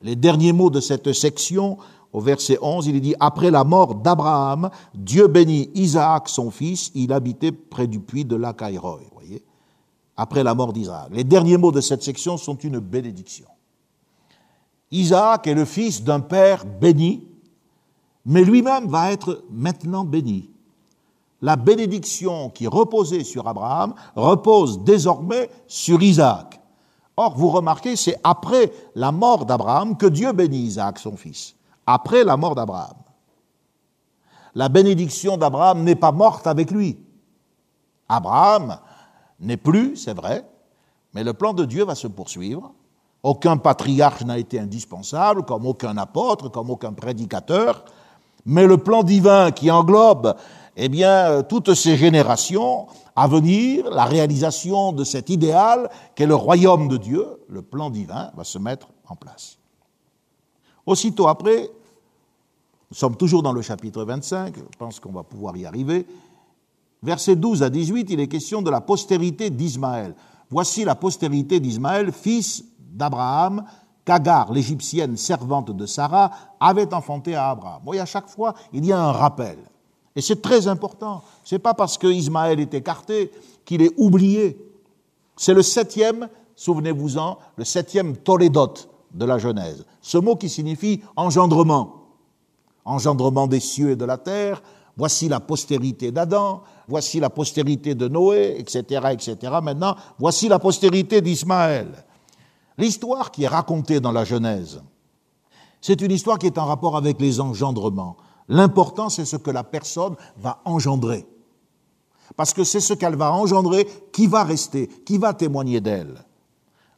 Les derniers mots de cette section, au verset 11, il est dit, après la mort d'Abraham, Dieu bénit Isaac, son fils, il habitait près du puits de Lacaïroï. Voyez? Après la mort d'Isaac. Les derniers mots de cette section sont une bénédiction. Isaac est le fils d'un père béni, mais lui-même va être maintenant béni la bénédiction qui reposait sur Abraham repose désormais sur Isaac. Or, vous remarquez, c'est après la mort d'Abraham que Dieu bénit Isaac, son fils. Après la mort d'Abraham. La bénédiction d'Abraham n'est pas morte avec lui. Abraham n'est plus, c'est vrai, mais le plan de Dieu va se poursuivre. Aucun patriarche n'a été indispensable, comme aucun apôtre, comme aucun prédicateur, mais le plan divin qui englobe eh bien, euh, toutes ces générations à venir, la réalisation de cet idéal qu'est le royaume de Dieu, le plan divin, va se mettre en place. Aussitôt après, nous sommes toujours dans le chapitre 25, je pense qu'on va pouvoir y arriver. Versets 12 à 18, il est question de la postérité d'Ismaël. Voici la postérité d'Ismaël, fils d'Abraham, qu'Agar, l'égyptienne servante de Sarah, avait enfanté à Abraham. Voyez, à chaque fois, il y a un rappel. Et c'est très important. Ce n'est pas parce qu'Ismaël est écarté qu'il est oublié. C'est le septième, souvenez-vous-en, le septième Toledot de la Genèse. Ce mot qui signifie engendrement. Engendrement des cieux et de la terre. Voici la postérité d'Adam, voici la postérité de Noé, etc., etc. Maintenant, voici la postérité d'Ismaël. L'histoire qui est racontée dans la Genèse, c'est une histoire qui est en rapport avec les engendrements. L'important, c'est ce que la personne va engendrer. Parce que c'est ce qu'elle va engendrer qui va rester, qui va témoigner d'elle.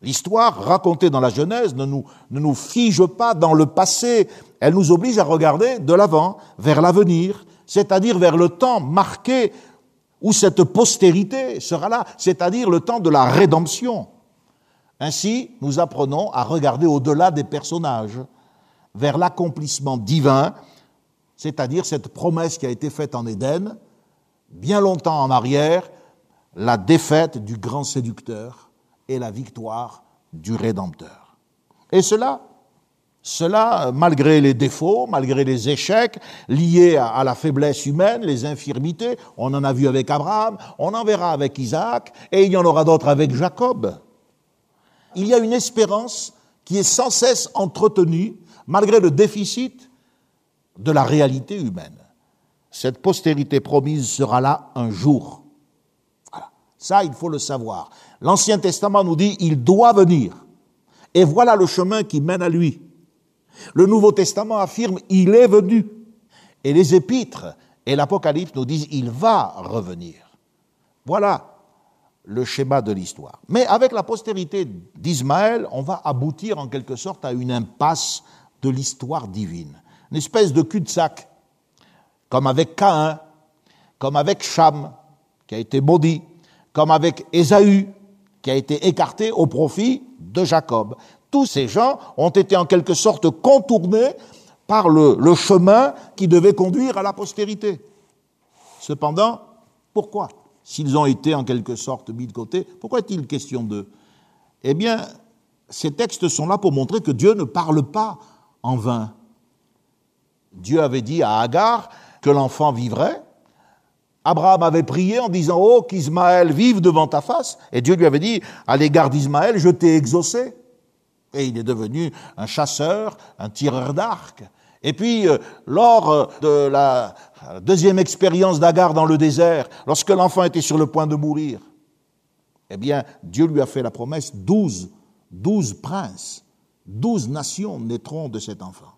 L'histoire racontée dans la Genèse ne nous, ne nous fige pas dans le passé, elle nous oblige à regarder de l'avant, vers l'avenir, c'est-à-dire vers le temps marqué où cette postérité sera là, c'est-à-dire le temps de la rédemption. Ainsi, nous apprenons à regarder au-delà des personnages, vers l'accomplissement divin c'est-à-dire cette promesse qui a été faite en Éden, bien longtemps en arrière, la défaite du grand séducteur et la victoire du Rédempteur. Et cela, cela, malgré les défauts, malgré les échecs liés à, la faiblesse humaine, les infirmités, on en a vu avec Abraham, on en verra avec Isaac, et il y en aura d'autres avec Jacob. Il y a une espérance qui est sans cesse entretenue, malgré le déficit de la réalité humaine. Cette postérité promise sera là un jour. Voilà. Ça, il faut le savoir. L'Ancien Testament nous dit, il doit venir. Et voilà le chemin qui mène à lui. Le Nouveau Testament affirme, il est venu. Et les épîtres et l'Apocalypse nous disent, il va revenir. Voilà le schéma de l'histoire. Mais avec la postérité d'Ismaël, on va aboutir en quelque sorte à une impasse de l'histoire divine une espèce de cul-de-sac, comme avec Caïn, comme avec Cham, qui a été maudit, comme avec Ésaü, qui a été écarté au profit de Jacob. Tous ces gens ont été en quelque sorte contournés par le, le chemin qui devait conduire à la postérité. Cependant, pourquoi? S'ils ont été en quelque sorte mis de côté, pourquoi est-il question d'eux? Eh bien, ces textes sont là pour montrer que Dieu ne parle pas en vain. Dieu avait dit à Agar que l'enfant vivrait. Abraham avait prié en disant Oh, qu'Ismaël vive devant ta face. Et Dieu lui avait dit À l'égard d'Ismaël, je t'ai exaucé. Et il est devenu un chasseur, un tireur d'arc. Et puis, euh, lors euh, de la deuxième expérience d'Agar dans le désert, lorsque l'enfant était sur le point de mourir, eh bien, Dieu lui a fait la promesse douze, douze princes, douze nations naîtront de cet enfant.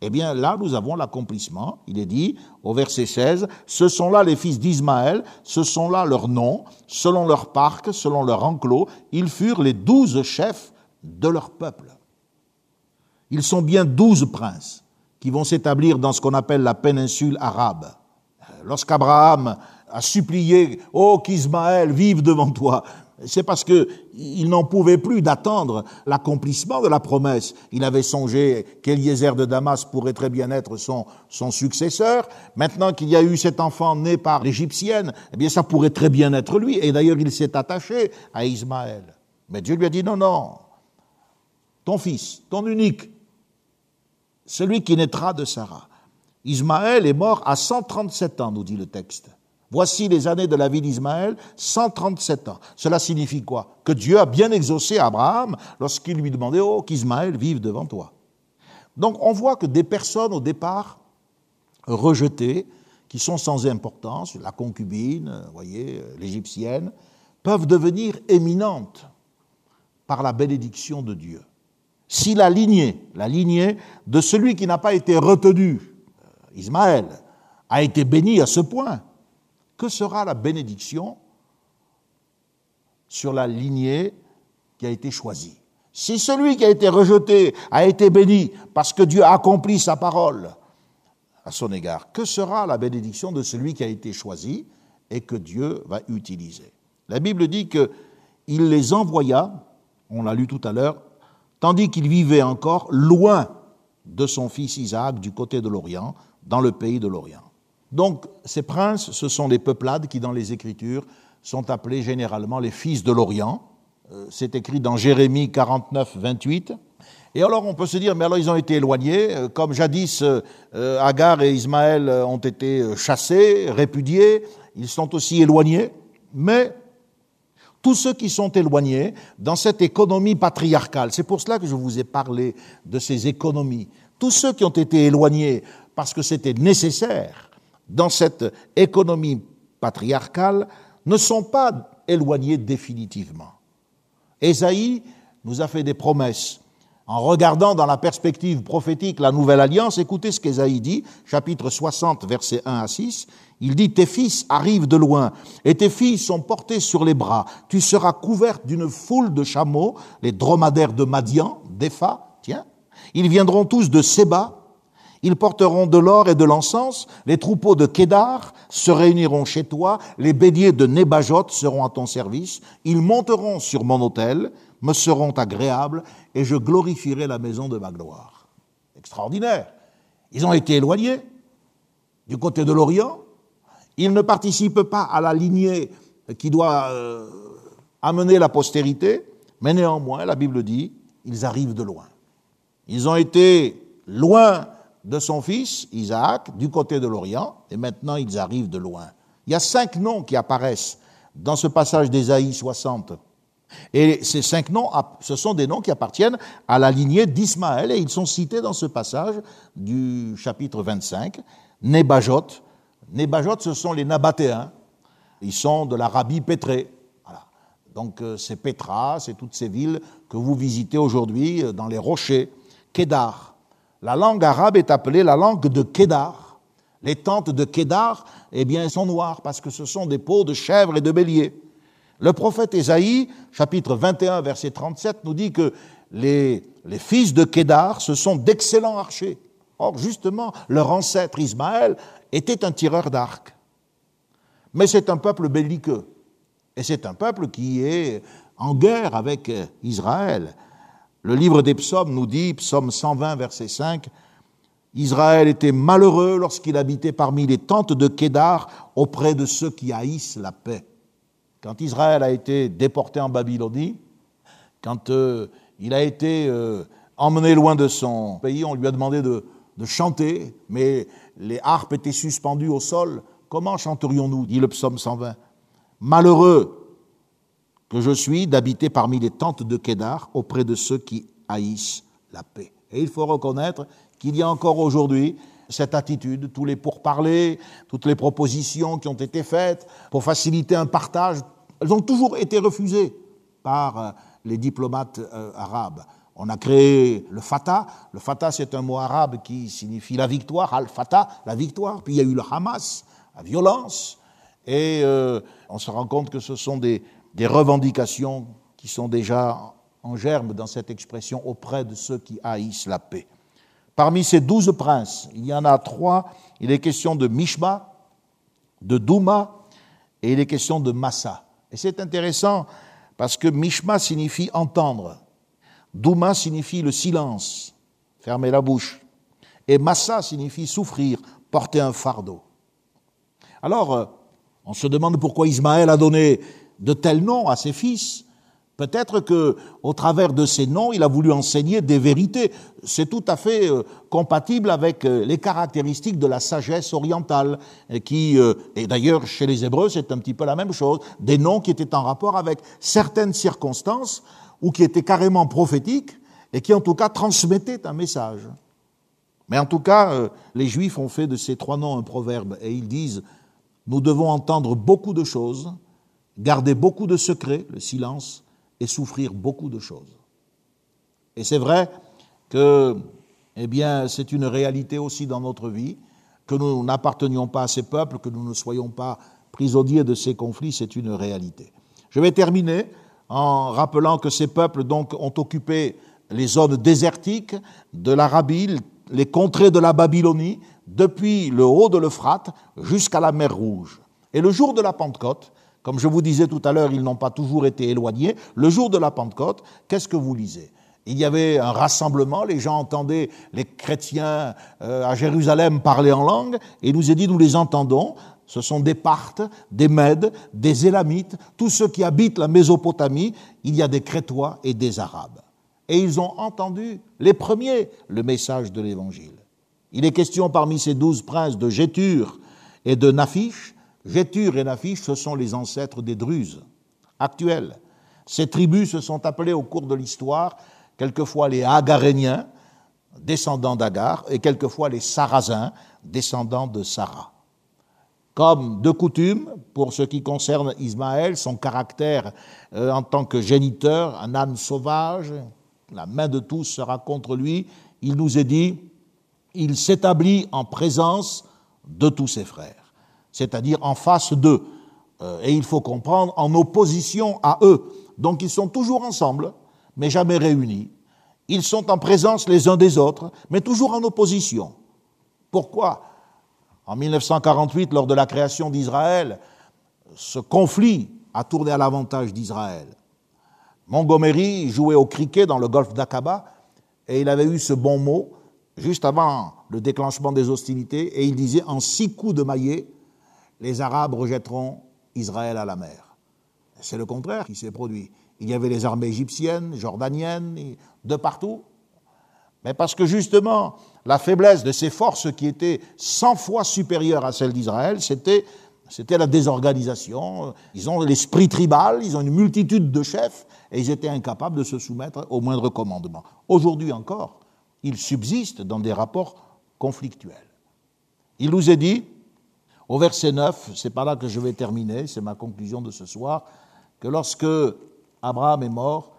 Eh bien, là, nous avons l'accomplissement. Il est dit, au verset 16, ce sont là les fils d'Ismaël, ce sont là leurs noms, selon leur parc, selon leur enclos, ils furent les douze chefs de leur peuple. Ils sont bien douze princes qui vont s'établir dans ce qu'on appelle la péninsule arabe. Lorsqu'Abraham a supplié, oh qu'Ismaël vive devant toi, c'est parce qu'il n'en pouvait plus d'attendre l'accomplissement de la promesse. Il avait songé qu'Eliezer de Damas pourrait très bien être son, son successeur. Maintenant qu'il y a eu cet enfant né par l'Égyptienne, eh bien ça pourrait très bien être lui. Et d'ailleurs, il s'est attaché à Ismaël. Mais Dieu lui a dit non, non, ton fils, ton unique, celui qui naîtra de Sarah. Ismaël est mort à 137 ans, nous dit le texte. Voici les années de la vie d'Ismaël, 137 ans. Cela signifie quoi? Que Dieu a bien exaucé Abraham lorsqu'il lui demandait Oh, qu'Ismaël vive devant toi. Donc on voit que des personnes au départ rejetées, qui sont sans importance, la concubine, voyez, l'égyptienne, peuvent devenir éminentes par la bénédiction de Dieu si la lignée, la lignée de celui qui n'a pas été retenu, euh, Ismaël, a été béni à ce point, que sera la bénédiction sur la lignée qui a été choisie? Si celui qui a été rejeté a été béni parce que Dieu a accompli sa parole à son égard, que sera la bénédiction de celui qui a été choisi et que Dieu va utiliser? La Bible dit qu'il les envoya, on l'a lu tout à l'heure, tandis qu'il vivait encore loin de son fils Isaac du côté de l'Orient, dans le pays de l'Orient. Donc ces princes, ce sont les peuplades qui, dans les Écritures, sont appelés généralement les fils de l'Orient. Euh, c'est écrit dans Jérémie 49, 28. Et alors on peut se dire, mais alors ils ont été éloignés, euh, comme jadis euh, Agar et Ismaël ont été chassés, répudiés, ils sont aussi éloignés, mais tous ceux qui sont éloignés dans cette économie patriarcale. C'est pour cela que je vous ai parlé de ces économies. Tous ceux qui ont été éloignés parce que c'était nécessaire dans cette économie patriarcale ne sont pas éloignés définitivement. Ésaïe nous a fait des promesses. En regardant dans la perspective prophétique la nouvelle alliance, écoutez ce qu'Ésaïe dit, chapitre 60, versets 1 à 6. Il dit, tes fils arrivent de loin, et tes filles sont portées sur les bras. Tu seras couverte d'une foule de chameaux, les dromadaires de Madian, d'Epha, tiens. Ils viendront tous de Séba, ils porteront de l'or et de l'encens, les troupeaux de Kédar se réuniront chez toi, les béliers de Nébajot seront à ton service, ils monteront sur mon autel, me seront agréables, et je glorifierai la maison de ma gloire. Extraordinaire. Ils ont été éloignés du côté de l'Orient, ils ne participent pas à la lignée qui doit euh, amener la postérité, mais néanmoins, la Bible dit, ils arrivent de loin. Ils ont été loin de son fils, Isaac, du côté de l'Orient, et maintenant ils arrivent de loin. Il y a cinq noms qui apparaissent dans ce passage d'Ésaïe 60. Et ces cinq noms, ce sont des noms qui appartiennent à la lignée d'Ismaël, et ils sont cités dans ce passage du chapitre 25. Nébajot, Nébajot, ce sont les Nabatéens. Ils sont de l'Arabie pétrée. Donc euh, c'est Petra, c'est toutes ces villes que vous visitez aujourd'hui euh, dans les rochers. Kédar. La langue arabe est appelée la langue de Kédar. Les tentes de Kédar, eh bien, sont noires parce que ce sont des peaux de chèvres et de béliers. Le prophète Ésaïe, chapitre 21, verset 37, nous dit que les, fils de Kédar, ce sont d'excellents archers. Or, justement, leur ancêtre Ismaël était un tireur d'arc. Mais c'est un peuple belliqueux. Et c'est un peuple qui est en guerre avec Israël. Le livre des psaumes nous dit, psaume 120, verset 5, Israël était malheureux lorsqu'il habitait parmi les tentes de Kédar auprès de ceux qui haïssent la paix. Quand Israël a été déporté en Babylonie, quand euh, il a été euh, emmené loin de son pays, on lui a demandé de, de chanter, mais les harpes étaient suspendues au sol. Comment chanterions-nous dit le psaume 120. Malheureux que je suis d'habiter parmi les tentes de Kédar auprès de ceux qui haïssent la paix. Et il faut reconnaître qu'il y a encore aujourd'hui cette attitude, tous les pourparlers, toutes les propositions qui ont été faites pour faciliter un partage, elles ont toujours été refusées par euh, les diplomates euh, arabes. On a créé le Fatah. Le Fatah, c'est un mot arabe qui signifie la victoire, Al-Fatah, la victoire. Puis il y a eu le Hamas, la violence. Et euh, on se rend compte que ce sont des, des revendications qui sont déjà en germe dans cette expression auprès de ceux qui haïssent la paix. Parmi ces douze princes, il y en a trois. Il est question de Mishma, de Douma et il est question de Massa. Et c'est intéressant parce que Mishma signifie entendre, Douma signifie le silence, fermer la bouche, et Massa signifie souffrir, porter un fardeau. Alors, euh, on se demande pourquoi Ismaël a donné de tels noms à ses fils. Peut-être que, au travers de ces noms, il a voulu enseigner des vérités. C'est tout à fait euh, compatible avec euh, les caractéristiques de la sagesse orientale, qui, euh, et d'ailleurs chez les Hébreux, c'est un petit peu la même chose, des noms qui étaient en rapport avec certaines circonstances ou qui étaient carrément prophétiques et qui, en tout cas, transmettaient un message. Mais en tout cas, les Juifs ont fait de ces trois noms un proverbe et ils disent nous devons entendre beaucoup de choses, garder beaucoup de secrets, le silence et souffrir beaucoup de choses. Et c'est vrai que, eh bien, c'est une réalité aussi dans notre vie, que nous n'appartenions pas à ces peuples, que nous ne soyons pas prisonniers de ces conflits, c'est une réalité. Je vais terminer en rappelant que ces peuples donc ont occupé les zones désertiques de l'Arabie, les contrées de la Babylonie, depuis le haut de l'Euphrate jusqu'à la mer Rouge. Et le jour de la Pentecôte, comme je vous disais tout à l'heure, ils n'ont pas toujours été éloignés. Le jour de la Pentecôte, qu'est-ce que vous lisez? Il y avait un rassemblement, les gens entendaient les chrétiens euh, à Jérusalem parler en langue, et il nous est dit, nous les entendons, ce sont des Parthes, des Mèdes, des Élamites, tous ceux qui habitent la Mésopotamie, il y a des Crétois et des Arabes. Et ils ont entendu, les premiers, le message de l'Évangile. Il est question parmi ces douze princes de Jétur et de Naphish, Gétur et Naphish, ce sont les ancêtres des Druzes actuels. Ces tribus se sont appelées au cours de l'histoire quelquefois les Agaréniens, descendants d'Agar, et quelquefois les Sarrasins, descendants de Sarah. Comme de coutume, pour ce qui concerne Ismaël, son caractère euh, en tant que géniteur, un âne sauvage, la main de tous sera contre lui, il nous est dit, il s'établit en présence de tous ses frères c'est-à-dire en face d'eux. Euh, et il faut comprendre, en opposition à eux. Donc ils sont toujours ensemble, mais jamais réunis. Ils sont en présence les uns des autres, mais toujours en opposition. Pourquoi? En 1948, lors de la création d'Israël, ce conflit a tourné à l'avantage d'Israël. Montgomery jouait au cricket dans le golfe d'Aqaba et il avait eu ce bon mot juste avant le déclenchement des hostilités et il disait en six coups de maillet, les Arabes rejetteront Israël à la mer. C'est le contraire qui s'est produit. Il y avait les armées égyptiennes, jordaniennes, de partout. Mais parce que justement, la faiblesse de ces forces qui étaient 100 fois supérieures à celles d'Israël, c'était, c'était la désorganisation. Ils ont l'esprit tribal, ils ont une multitude de chefs, et ils étaient incapables de se soumettre au moindre commandement. Aujourd'hui encore, ils subsistent dans des rapports conflictuels. Il nous est dit, au verset 9, c'est par là que je vais terminer, c'est ma conclusion de ce soir, que lorsque Abraham est mort,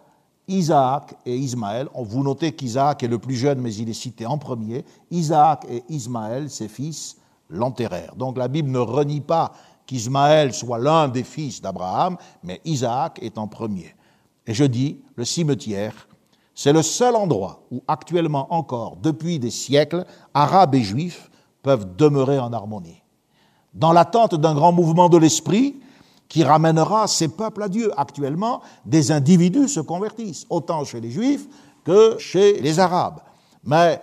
Isaac et Ismaël, vous notez qu'Isaac est le plus jeune, mais il est cité en premier, Isaac et Ismaël, ses fils, l'enterrèrent. Donc la Bible ne renie pas qu'Ismaël soit l'un des fils d'Abraham, mais Isaac est en premier. Et je dis, le cimetière, c'est le seul endroit où actuellement encore, depuis des siècles, Arabes et Juifs peuvent demeurer en harmonie dans l'attente d'un grand mouvement de l'esprit qui ramènera ces peuples à Dieu. Actuellement, des individus se convertissent, autant chez les Juifs que chez les Arabes. Mais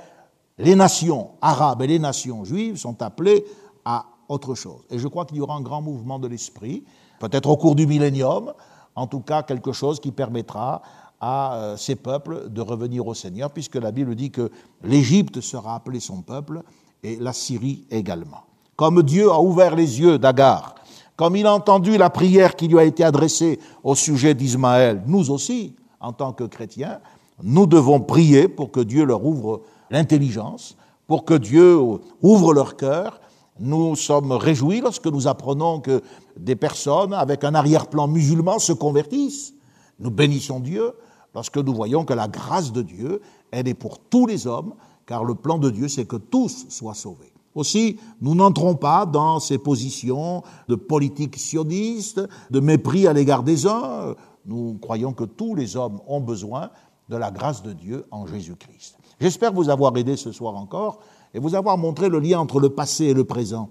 les nations arabes et les nations juives sont appelées à autre chose. Et je crois qu'il y aura un grand mouvement de l'esprit, peut-être au cours du millénium, en tout cas quelque chose qui permettra à euh, ces peuples de revenir au Seigneur, puisque la Bible dit que l'Égypte sera appelée son peuple et la Syrie également. Comme Dieu a ouvert les yeux d'Agar, comme il a entendu la prière qui lui a été adressée au sujet d'Ismaël, nous aussi, en tant que chrétiens, nous devons prier pour que Dieu leur ouvre l'intelligence, pour que Dieu ouvre leur cœur. Nous sommes réjouis lorsque nous apprenons que des personnes avec un arrière-plan musulman se convertissent. Nous bénissons Dieu lorsque nous voyons que la grâce de Dieu, elle est pour tous les hommes, car le plan de Dieu, c'est que tous soient sauvés. Aussi, nous n'entrons pas dans ces positions de politique sioniste, de mépris à l'égard des uns. Nous croyons que tous les hommes ont besoin de la grâce de Dieu en Jésus-Christ. J'espère vous avoir aidé ce soir encore et vous avoir montré le lien entre le passé et le présent,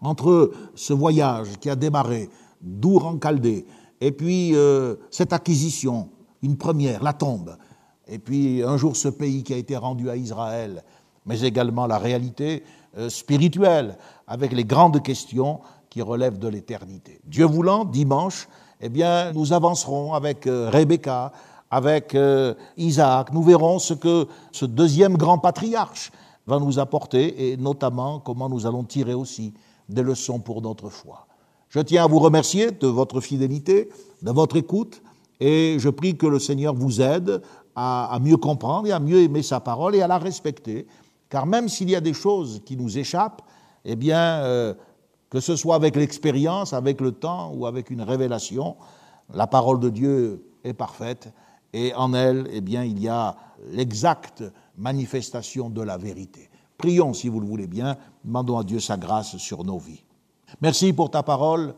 entre ce voyage qui a démarré d'Our en Chaldée, et puis euh, cette acquisition, une première, la tombe, et puis un jour ce pays qui a été rendu à Israël, mais également la réalité spirituelle, avec les grandes questions qui relèvent de l'éternité. Dieu voulant, dimanche, eh bien, nous avancerons avec euh, Rebecca, avec euh, Isaac. Nous verrons ce que ce deuxième grand patriarche va nous apporter et notamment comment nous allons tirer aussi des leçons pour notre foi. Je tiens à vous remercier de votre fidélité, de votre écoute et je prie que le Seigneur vous aide à, mieux comprendre et à mieux aimer sa parole et à la respecter. Car même s'il y a des choses qui nous échappent, eh bien, euh, que ce soit avec l'expérience, avec le temps ou avec une révélation, la parole de Dieu est parfaite et en elle, eh bien, il y a l'exacte manifestation de la vérité. Prions, si vous le voulez bien, demandons à Dieu sa grâce sur nos vies. Merci pour ta parole.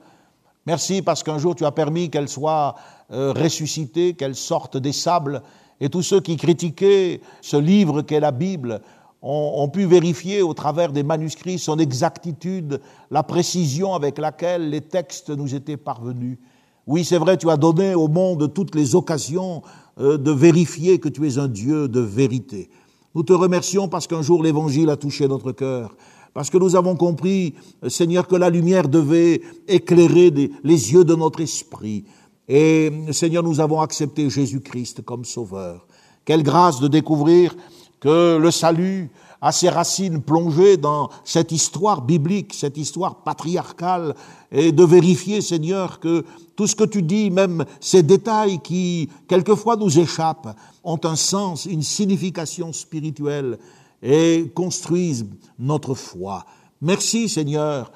Merci parce qu'un jour tu as permis qu'elle soit euh, ressuscitée, qu'elle sorte des sables, et tous ceux qui critiquaient ce livre qu'est la Bible ont, pu vérifier au travers des manuscrits son exactitude, la précision avec laquelle les textes nous étaient parvenus. Oui, c'est vrai, tu as donné au monde toutes les occasions euh, de vérifier que tu es un Dieu de vérité. Nous te remercions parce qu'un jour l'Évangile a touché notre cœur, parce que nous avons compris, euh, Seigneur, que la lumière devait éclairer les yeux de notre esprit. Et Seigneur, nous avons accepté Jésus-Christ comme Sauveur. Quelle grâce de découvrir que le salut a ses racines plongées dans cette histoire biblique, cette histoire patriarcale, et de vérifier, Seigneur, que tout ce que tu dis, même ces détails qui quelquefois nous échappent, ont un sens, une signification spirituelle et construisent notre foi. Merci, Seigneur,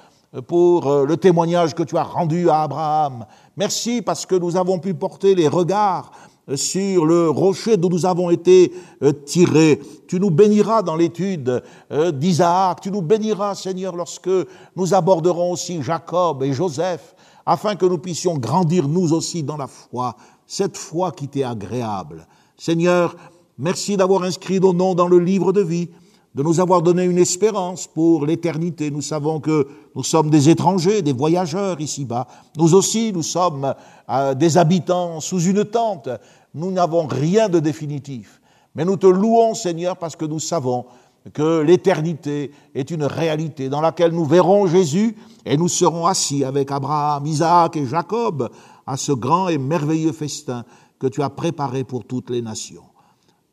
pour euh, le témoignage que tu as rendu à Abraham. Merci parce que nous avons pu porter les regards sur le rocher d'où nous avons été euh, tirés. Tu nous béniras dans l'étude euh, d'Isaac. Tu nous béniras, Seigneur, lorsque nous aborderons aussi Jacob et Joseph, afin que nous puissions grandir nous aussi dans la foi, cette foi qui t'est agréable. Seigneur, merci d'avoir inscrit nos noms dans le livre de vie de nous avoir donné une espérance pour l'éternité. Nous savons que nous sommes des étrangers, des voyageurs ici-bas. Nous aussi, nous sommes euh, des habitants sous une tente. Nous n'avons rien de définitif. Mais nous te louons, Seigneur, parce que nous savons que l'éternité est une réalité dans laquelle nous verrons Jésus et nous serons assis avec Abraham, Isaac et Jacob à ce grand et merveilleux festin que tu as préparé pour toutes les nations.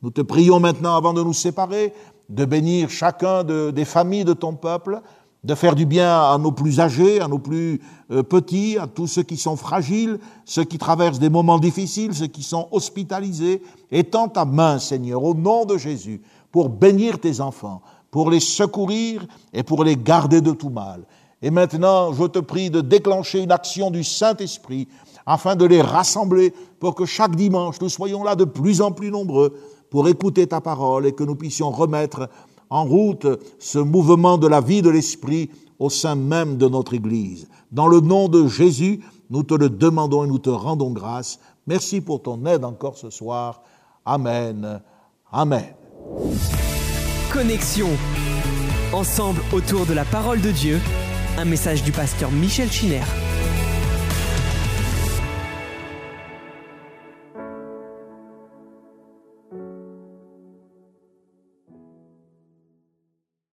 Nous te prions maintenant, avant de nous séparer, de bénir chacun des familles de ton peuple, de faire du bien à nos plus âgés, à nos plus euh, petits, à tous ceux qui sont fragiles, ceux qui traversent des moments difficiles, ceux qui sont hospitalisés. Étends ta main, Seigneur, au nom de Jésus, pour bénir tes enfants, pour les secourir et pour les garder de tout mal. Et maintenant, je te prie de déclencher une action du Saint-Esprit afin de les rassembler pour que chaque dimanche nous soyons là de plus en plus nombreux pour écouter ta parole et que nous puissions remettre en route ce mouvement de la vie de l'Esprit au sein même de notre Église. Dans le nom de Jésus, nous te le demandons et nous te rendons grâce. Merci pour ton aide encore ce soir. Amen. Amen. Connexion. Ensemble autour de la parole de Dieu. Un message du pasteur Michel Chiner.